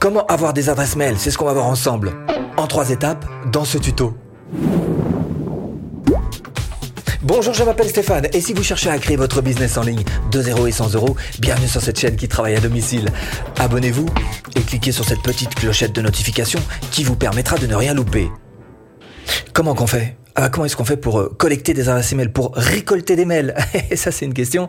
Comment avoir des adresses mail? C'est ce qu'on va voir ensemble. En trois étapes dans ce tuto. Bonjour, je m'appelle Stéphane et si vous cherchez à créer votre business en ligne de 0 et 100 euros, bienvenue sur cette chaîne qui travaille à domicile. Abonnez-vous et cliquez sur cette petite clochette de notification qui vous permettra de ne rien louper. Comment qu'on fait? Ah, comment est-ce qu'on fait pour euh, collecter des adresses email, pour récolter des mails ça, c'est une question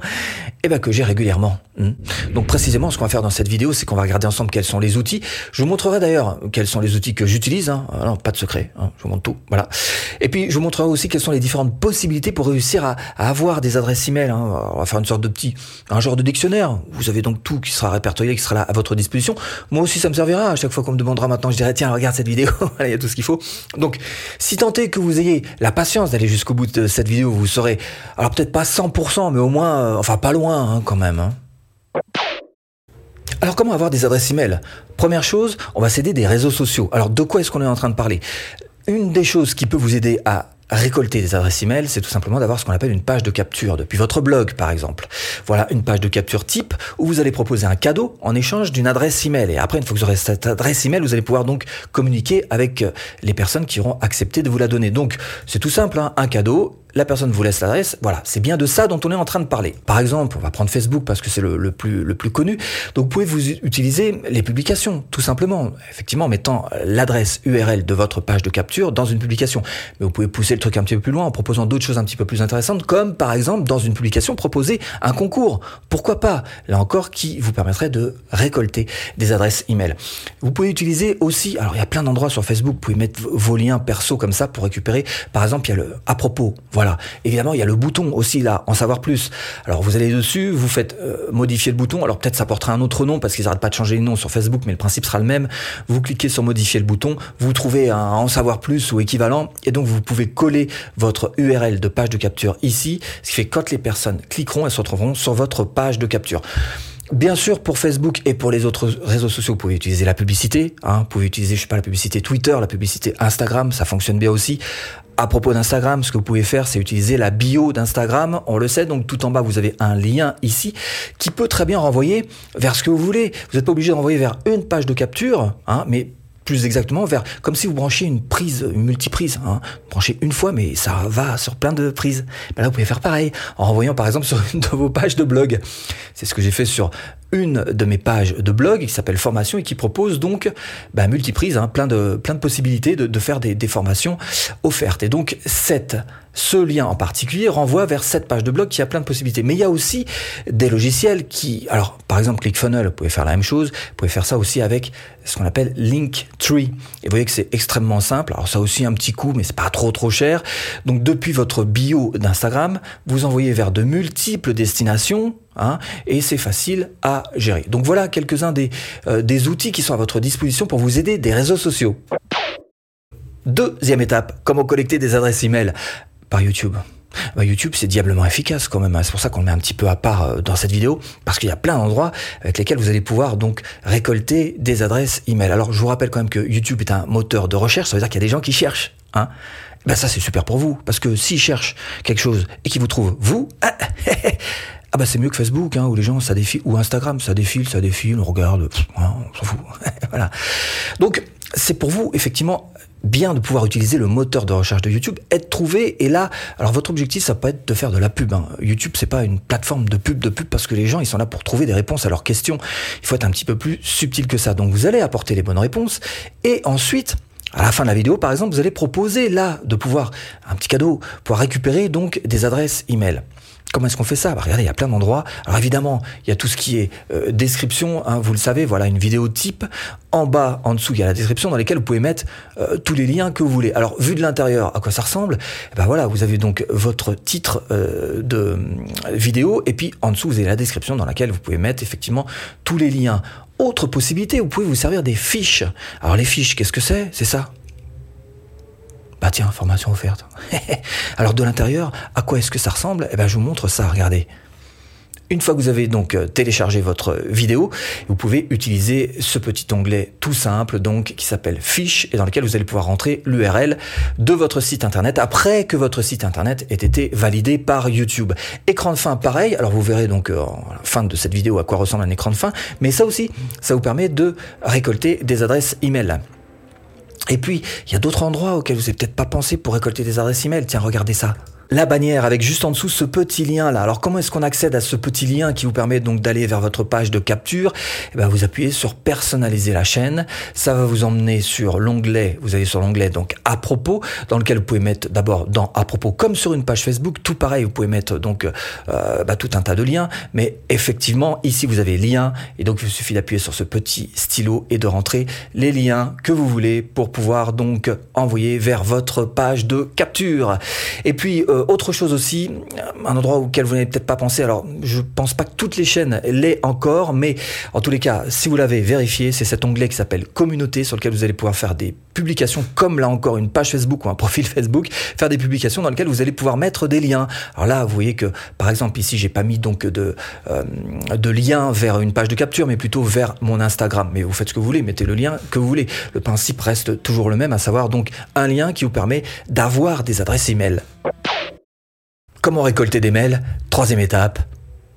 eh ben, que j'ai régulièrement. Hmm. Donc précisément, ce qu'on va faire dans cette vidéo, c'est qu'on va regarder ensemble quels sont les outils. Je vous montrerai d'ailleurs quels sont les outils que j'utilise. Hein. Pas de secret. Hein. Je vous montre tout. Voilà. Et puis, je vous montrerai aussi quelles sont les différentes possibilités pour réussir à, avoir des adresses email. Hein. On va faire une sorte de petit, un genre de dictionnaire. Vous avez donc tout qui sera répertorié, qui sera là à votre disposition. Moi aussi, ça me servira. À chaque fois qu'on me demandera maintenant, je dirai tiens, regarde cette vidéo. il y a tout ce qu'il faut. Donc, si tant est que vous ayez la patience d'aller jusqu'au bout de cette vidéo. Vous saurez, alors peut-être pas 100%, mais au moins, euh, enfin pas loin hein, quand même. Hein. Alors comment avoir des adresses email? Première chose, on va s'aider des réseaux sociaux. Alors de quoi est-ce qu'on est en train de parler? Une des choses qui peut vous aider à récolter des adresses email, c'est tout simplement d'avoir ce qu'on appelle une page de capture depuis votre blog, par exemple. Voilà une page de capture type où vous allez proposer un cadeau en échange d'une adresse email. Et après, une fois que vous aurez cette adresse email, vous allez pouvoir donc communiquer avec euh, les personnes qui auront accepté de vous la donner. Donc, c'est tout simple, hein, un cadeau la personne vous laisse l'adresse. Voilà, c'est bien de ça dont on est en train de parler. Par exemple, on va prendre Facebook parce que c'est le, plus, le plus connu. Donc vous pouvez vous utiliser les publications, tout simplement. Effectivement, en mettant l'adresse URL de votre page de capture dans une publication. Mais vous pouvez pousser le truc un petit peu plus loin en proposant d'autres choses un petit peu plus intéressantes, comme par exemple dans une publication proposer un concours. Pourquoi pas? Là encore, qui vous permettrait de récolter des adresses email. Vous pouvez utiliser aussi, alors il y a plein d'endroits sur Facebook, vous pouvez mettre vos liens perso comme ça pour récupérer. Par exemple, il y a le à propos. Voilà. Évidemment, il y a le bouton aussi là, en savoir plus. Alors vous allez dessus, vous faites euh, modifier le bouton. Alors peut-être ça portera un autre nom parce qu'ils n'arrêtent pas de changer le nom sur Facebook, mais le principe sera le même. Vous cliquez sur modifier le bouton, vous trouvez un en savoir plus ou équivalent, et donc vous pouvez coller votre URL de page de capture ici, ce qui fait que quand les personnes cliqueront, elles se retrouveront sur votre page de capture. Bien sûr, pour Facebook et pour les autres réseaux sociaux, vous pouvez utiliser la publicité. Hein, vous pouvez utiliser, je sais pas, la publicité Twitter, la publicité Instagram, ça fonctionne bien aussi. À propos d'Instagram, ce que vous pouvez faire, c'est utiliser la bio d'Instagram. On le sait, donc tout en bas, vous avez un lien ici qui peut très bien renvoyer vers ce que vous voulez. Vous n'êtes pas obligé de renvoyer vers une page de capture, hein, mais plus exactement vers comme si vous branchiez une prise, une multiprise. Hein. Branchez une fois, mais ça va sur plein de prises. Ben là, vous pouvez faire pareil en renvoyant par exemple sur une de vos pages de blog. C'est ce que j'ai fait sur une de mes pages de blog qui s'appelle formation et qui propose donc bah, multiprise, hein, plein de plein de possibilités de, de faire des, des, formations offertes. Et donc cette ce lien en particulier renvoie vers cette page de blog qui a plein de possibilités. Mais il y a aussi des logiciels qui, alors par exemple ClickFunnels, vous pouvez faire la même chose, vous pouvez faire ça aussi avec ce qu'on appelle Linktree. Et vous voyez que c'est extrêmement simple. Alors ça aussi un petit coût, mais c'est pas trop trop cher. Donc depuis votre bio d'Instagram, vous envoyez vers de multiples destinations Hein, et c'est facile à gérer. Donc voilà quelques-uns des, euh, des outils qui sont à votre disposition pour vous aider des réseaux sociaux. Deuxième étape, comment collecter des adresses email par YouTube. Bah, YouTube, c'est diablement efficace quand même. Hein. C'est pour ça qu'on le met un petit peu à part euh, dans cette vidéo, parce qu'il y a plein d'endroits avec lesquels vous allez pouvoir donc récolter des adresses email. Alors, je vous rappelle quand même que YouTube est un moteur de recherche. Ça veut dire qu'il y a des gens qui cherchent. Ben ça, c'est super pour vous, parce que s'ils cherchent quelque chose et qu'ils vous trouvent vous, ah, ah bah c'est mieux que Facebook, hein, où les gens ça défile, ou Instagram, ça défile, ça défile, on regarde, on s'en fout. voilà. Donc c'est pour vous effectivement bien de pouvoir utiliser le moteur de recherche de YouTube, être trouvé. Et là, alors votre objectif, ça peut être de faire de la pub. Hein. YouTube, c'est pas une plateforme de pub, de pub parce que les gens, ils sont là pour trouver des réponses à leurs questions. Il faut être un petit peu plus subtil que ça. Donc vous allez apporter les bonnes réponses et ensuite. À la fin de la vidéo, par exemple, vous allez proposer là de pouvoir un petit cadeau, pouvoir récupérer donc des adresses email. Comment est-ce qu'on fait ça? Bah, Regardez, il y a plein d'endroits. Alors évidemment, il y a tout ce qui est euh, description, hein, vous le savez, voilà une vidéo type. En bas, en dessous, il y a la description dans laquelle vous pouvez mettre euh, tous les liens que vous voulez. Alors vu de l'intérieur, à quoi ça ressemble? Ben voilà, vous avez donc votre titre euh, de vidéo et puis en dessous, vous avez la description dans laquelle vous pouvez mettre effectivement tous les liens. Autre possibilité, vous pouvez vous servir des fiches. Alors les fiches, qu'est-ce que c'est? C'est ça? Bah tiens, formation offerte. Alors de l'intérieur, à quoi est-ce que ça ressemble? Eh ben je vous montre ça, regardez. Une fois que vous avez donc euh, téléchargé votre vidéo, vous pouvez utiliser ce petit onglet tout simple donc qui s'appelle Fiche et dans lequel vous allez pouvoir rentrer l'URL de votre site internet après que votre site internet ait été validé par YouTube. Écran de fin pareil, alors vous verrez donc euh, en fin de cette vidéo à quoi ressemble un écran de fin, mais ça aussi, ça vous permet de récolter des adresses email. Et puis, il y a d'autres endroits auxquels vous n'avez peut-être pas pensé pour récolter des adresses email. Tiens, regardez ça la bannière avec juste en dessous ce petit lien là. Alors comment est-ce qu'on accède à ce petit lien qui vous permet donc d'aller vers votre page de capture? Eh ben, Vous appuyez sur personnaliser la chaîne. Ça va vous emmener sur l'onglet, vous allez sur l'onglet donc à propos, dans lequel vous pouvez mettre d'abord dans à propos comme sur une page Facebook, tout pareil, vous pouvez mettre donc euh, bah, tout un tas de liens. Mais effectivement, ici vous avez lien et donc il suffit d'appuyer sur ce petit stylo et de rentrer les liens que vous voulez pour pouvoir donc envoyer vers votre page de capture. Et puis euh, euh, autre chose aussi, un endroit auquel vous n'avez peut-être pas pensé. Alors, je pense pas que toutes les chaînes l'aient encore, mais en tous les cas, si vous l'avez vérifié, c'est cet onglet qui s'appelle Communauté sur lequel vous allez pouvoir faire des publications, comme là encore une page Facebook ou un profil Facebook, faire des publications dans lesquelles vous allez pouvoir mettre des liens. Alors là, vous voyez que, par exemple, ici, j'ai pas mis donc de euh, de lien vers une page de capture, mais plutôt vers mon Instagram. Mais vous faites ce que vous voulez, mettez le lien que vous voulez. Le principe reste toujours le même, à savoir donc un lien qui vous permet d'avoir des adresses email. Comment récolter des mails? Troisième étape,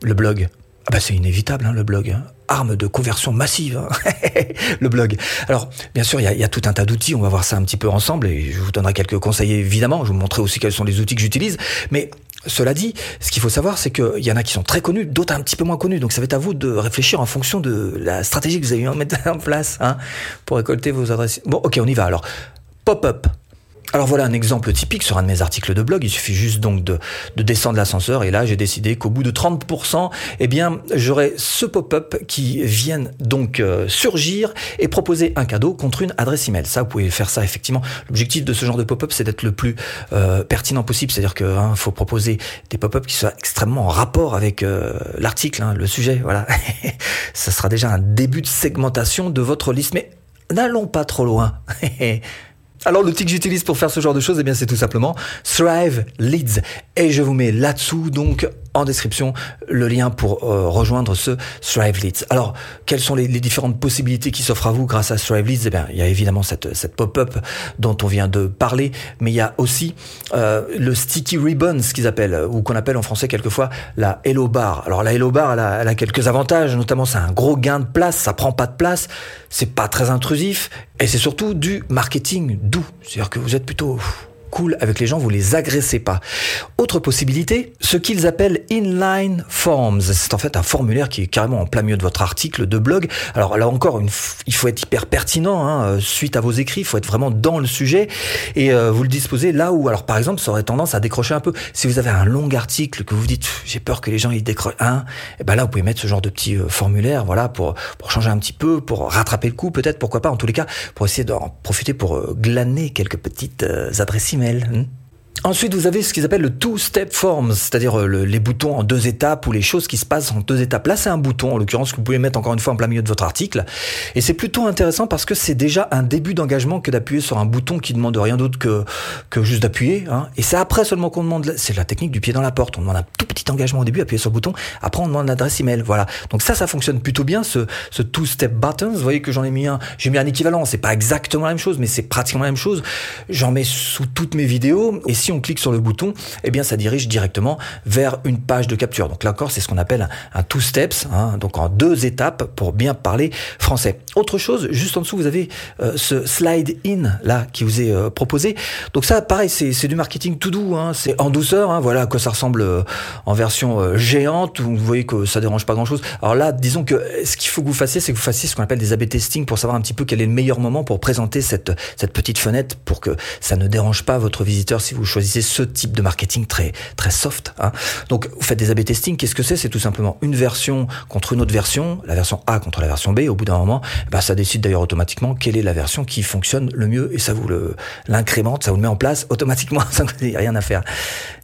le blog. Ah bah c'est inévitable hein, le blog. Hein. Arme de conversion massive, hein. le blog. Alors bien sûr il y a, tout un tas d'outils, on va voir ça un petit peu ensemble et je vous donnerai quelques conseils évidemment, je vous montrer aussi quels sont les outils que j'utilise. Mais cela dit, ce qu'il faut savoir, c'est qu'il y en a qui sont très connus, d'autres un petit peu moins connus. Donc ça va être à vous de réfléchir en fonction de la stratégie que vous en mettre en place pour récolter vos adresses. Bon ok on y va alors. Pop-up. Alors voilà un exemple typique sur un de mes articles de blog. Il suffit juste donc de, descendre l'ascenseur et là j'ai décidé qu'au bout de 30%, eh bien j'aurai ce pop-up qui vient donc euh, surgir et proposer un cadeau contre une adresse email. Ça vous pouvez faire ça effectivement. L'objectif de ce genre de pop-up c'est d'être le plus euh, pertinent possible, c'est-à-dire qu'il hein, faut proposer des pop-up qui soient extrêmement en rapport avec euh, l'article, hein, le sujet. Voilà, ça sera déjà un début de segmentation de votre liste, mais n'allons pas trop loin. Alors l'outil que j'utilise pour faire ce genre de choses, eh bien c'est tout simplement Thrive Leads. Et je vous mets là-dessous donc en description le lien pour euh, rejoindre ce Thrive Leads. Alors, quelles sont les, les différentes possibilités qui s'offrent à vous grâce à Thrive Leads? Eh bien, il y a évidemment cette, cette pop-up dont on vient de parler, mais il y a aussi euh, le Sticky Ribbon, ce qu'ils appellent, ou qu'on appelle en français quelquefois la Hello Bar. Alors, la Hello Bar, elle a, elle a quelques avantages, notamment c'est un gros gain de place, ça prend pas de place, c'est pas très intrusif, et c'est surtout du marketing doux. C'est-à-dire que vous êtes plutôt cool avec les gens, vous les agressez pas. Autre possibilité, ce qu'ils appellent inline forms. C'est en fait un formulaire qui est carrément en plein milieu de votre article de blog. Alors là encore, il faut être hyper pertinent hein, euh, suite à vos écrits. Il faut être vraiment dans le sujet et euh, vous le disposez là où, alors par exemple, ça aurait tendance à décrocher un peu. Si vous avez un long article que vous dites, j'ai peur que les gens y décrochent un, et eh ben là vous pouvez mettre ce genre de petit euh, formulaire, voilà, pour pour changer un petit peu, pour rattraper le coup, peut-être, pourquoi pas. En tous les cas, pour essayer d'en profiter pour glaner quelques petites adresses E-Mail. Hm? Ensuite, vous avez ce qu'ils appellent le two-step forms, c'est-à-dire euh, les boutons en deux étapes ou les choses qui se passent en deux étapes. Là, c'est un bouton, en l'occurrence, que vous pouvez mettre encore une fois en plein milieu de votre article. Et c'est plutôt intéressant parce que c'est déjà un début d'engagement que d'appuyer sur un bouton qui demande rien d'autre que, que juste d'appuyer. Hein. Et c'est après seulement qu'on demande, c'est la technique du pied dans la porte. On demande un tout petit engagement au début, appuyer sur le bouton. Après, on demande l'adresse email. Voilà. Donc ça, ça fonctionne plutôt bien, ce, ce two-step buttons. Vous voyez que j'en ai mis un, j'ai mis un équivalent. C'est pas exactement la même chose, mais c'est pratiquement la même chose. J'en mets sous toutes mes vidéos. Et si on clique sur le bouton, eh bien ça dirige directement vers une page de capture. Donc là encore, c'est ce qu'on appelle un, two steps, hein, donc en deux étapes pour bien parler français. Autre chose, juste en dessous, vous avez euh, ce slide in là qui vous est euh, proposé. Donc ça, pareil, c'est du marketing tout doux, hein, c'est en douceur. Hein, voilà à quoi ça ressemble euh, en version géante. Vous voyez que ça dérange pas grand chose. Alors là, disons que ce qu'il faut que vous fassiez, c'est que vous fassiez ce qu'on appelle des A/B testing pour savoir un petit peu quel est le meilleur moment pour présenter cette petite fenêtre pour que ça ne dérange pas votre visiteur si vous choisissez ce type de marketing très très soft. Hein. Donc vous faites des A/B testing. Qu'est-ce que c'est? C'est tout simplement une version contre une autre version, la version A contre la version B. Au bout d'un moment, bah, ça décide d'ailleurs automatiquement quelle est la version qui fonctionne le mieux et ça vous le l'incrémente, ça vous le met en place automatiquement sans que vous rien à faire.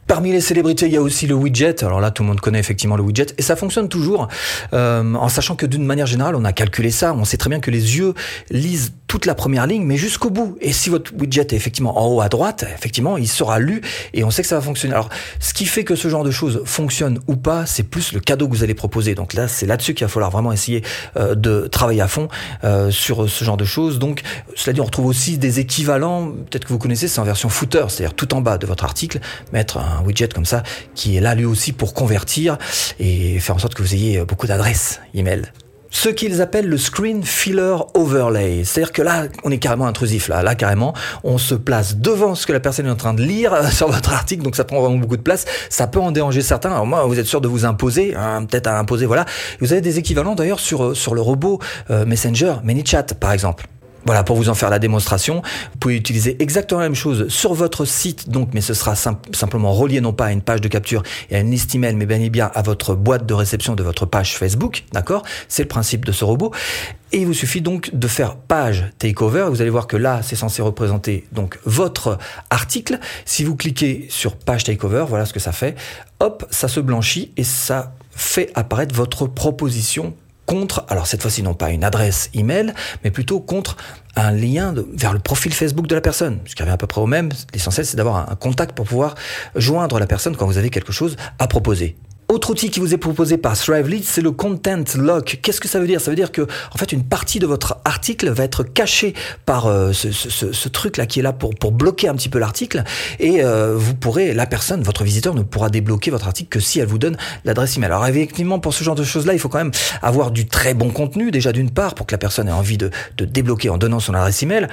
Parmi les célébrités, il y a aussi le widget. Alors là, tout le monde connaît effectivement le widget. Et ça fonctionne toujours, euh, en sachant que d'une manière générale, on a calculé ça. On sait très bien que les yeux lisent toute la première ligne, mais jusqu'au bout. Et si votre widget est effectivement en haut à droite, effectivement, il sera lu et on sait que ça va fonctionner. Alors, ce qui fait que ce genre de choses fonctionne ou pas, c'est plus le cadeau que vous allez proposer. Donc là, c'est là-dessus qu'il va falloir vraiment essayer euh, de travailler à fond euh, sur ce genre de choses. Donc, cela dit, on retrouve aussi des équivalents. Peut-être que vous connaissez, c'est en version footer, c'est-à-dire tout en bas de votre article, mettre un un widget comme ça qui est là lui aussi pour convertir et faire en sorte que vous ayez beaucoup d'adresses email. Ce qu'ils appellent le screen filler overlay. C'est-à-dire que là, on est carrément intrusif. Là, là, carrément, on se place devant ce que la personne est en train de lire euh, sur votre article. Donc, ça prend vraiment beaucoup de place. Ça peut en déranger certains. Alors, moi, vous êtes sûr de vous imposer, hein, peut-être à imposer, voilà. Vous avez des équivalents d'ailleurs sur, euh, sur le robot euh, Messenger, ManyChat, par exemple. Voilà, pour vous en faire la démonstration, vous pouvez utiliser exactement la même chose sur votre site, donc, mais ce sera simplement relié non pas à une page de capture et à une liste email, mais bien et bien à votre boîte de réception de votre page Facebook, d'accord? C'est le principe de ce robot. Et il vous suffit donc de faire page takeover. Vous allez voir que là, c'est censé représenter donc votre article. Si vous cliquez sur page takeover, voilà ce que ça fait. Hop, ça se blanchit et ça fait apparaître votre proposition contre, alors cette fois-ci non pas une adresse email, mais plutôt contre un lien vers le profil Facebook de la personne, ce qui revient à peu près au même. L'essentiel, c'est d'avoir un contact pour pouvoir joindre la personne quand vous avez quelque chose à proposer. Autre outil qui vous est proposé par Thrively, c'est le Content Lock. Qu'est-ce que ça veut dire? Ça veut dire que, en fait, une partie de votre article va être cachée par euh, ce, ce, ce truc-là qui est là pour, pour bloquer un petit peu l'article, et euh, vous pourrez, la personne, votre visiteur, ne pourra débloquer votre article que si elle vous donne l'adresse email. Alors effectivement, pour ce genre de choses-là, il faut quand même avoir du très bon contenu déjà d'une part pour que la personne ait envie de, de débloquer en donnant son adresse email.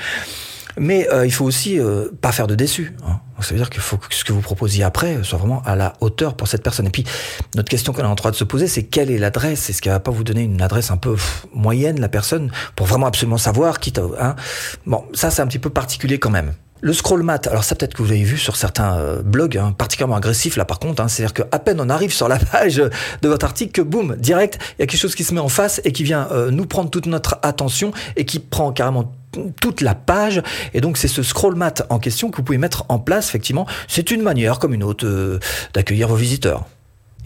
Mais euh, il faut aussi euh, pas faire de déçu. Hein. Ça veut dire qu'il faut que ce que vous proposiez après soit vraiment à la hauteur pour cette personne. Et puis, notre question qu'on est en train de se poser, c'est quelle est l'adresse? Est-ce qu'elle va pas vous donner une adresse un peu moyenne, la personne, pour vraiment absolument savoir qui hein? Bon, ça, c'est un petit peu particulier quand même. Le scroll mat, alors ça peut-être que vous avez vu sur certains euh, blogs, hein, particulièrement agressifs là par contre, hein, c'est-à-dire qu'à peine on arrive sur la page de votre article que boum, direct, il y a quelque chose qui se met en face et qui vient euh, nous prendre toute notre attention et qui prend carrément toute la page. Et donc, c'est ce scroll mat en question que vous pouvez mettre en place, effectivement. C'est une manière, comme une autre, euh, d'accueillir vos visiteurs.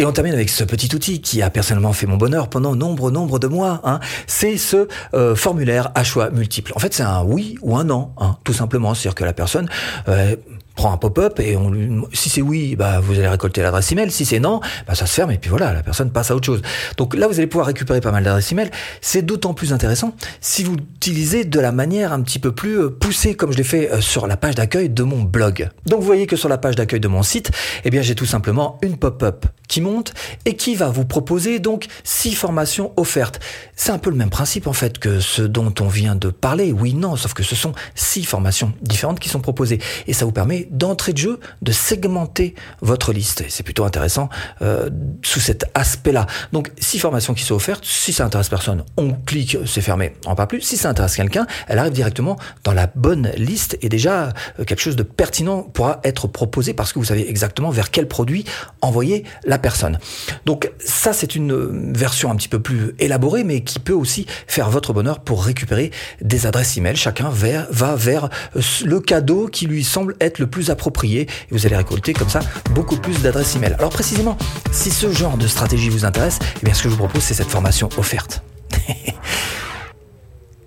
Et on termine avec ce petit outil qui a personnellement fait mon bonheur pendant nombre, nombre de mois. Hein. C'est ce euh, formulaire à choix multiple. En fait, c'est un oui ou un non, hein, tout simplement. C'est-à-dire que la personne euh, prend un pop-up et on lui, si c'est oui, bah vous allez récolter l'adresse email. Si c'est non, bah ça se ferme et puis voilà, la personne passe à autre chose. Donc là, vous allez pouvoir récupérer pas mal d'adresses email. C'est d'autant plus intéressant si vous l'utilisez de la manière un petit peu plus euh, poussée, comme je l'ai fait euh, sur la page d'accueil de mon blog. Donc vous voyez que sur la page d'accueil de mon site, eh bien j'ai tout simplement une pop-up qui monte et qui va vous proposer donc six formations offertes. C'est un peu le même principe en fait que ce dont on vient de parler. Oui, non, sauf que ce sont six formations différentes qui sont proposées et ça vous permet d'entrée de jeu de segmenter votre liste. C'est plutôt intéressant euh, sous cet aspect-là. Donc, six formations qui sont offertes. Si ça intéresse personne, on clique, c'est fermé, on parle plus. Si ça intéresse quelqu'un, elle arrive directement dans la bonne liste et déjà euh, quelque chose de pertinent pourra être proposé parce que vous savez exactement vers quel produit envoyer la personne. Donc ça, c'est une version un petit peu plus élaborée, mais qui peut aussi faire votre bonheur pour récupérer des adresses email. Chacun va vers euh, le cadeau qui lui semble être le plus approprié et vous allez récolter comme ça beaucoup plus d'adresses email. Alors précisément, si ce genre de stratégie vous intéresse, eh bien ce que je vous propose c'est cette formation offerte. et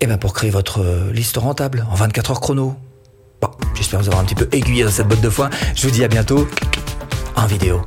eh bien pour créer votre euh, liste rentable en 24 heures chrono. Bon, j'espère vous avoir un petit peu aiguillé dans cette botte de foin. Je vous dis à bientôt en vidéo.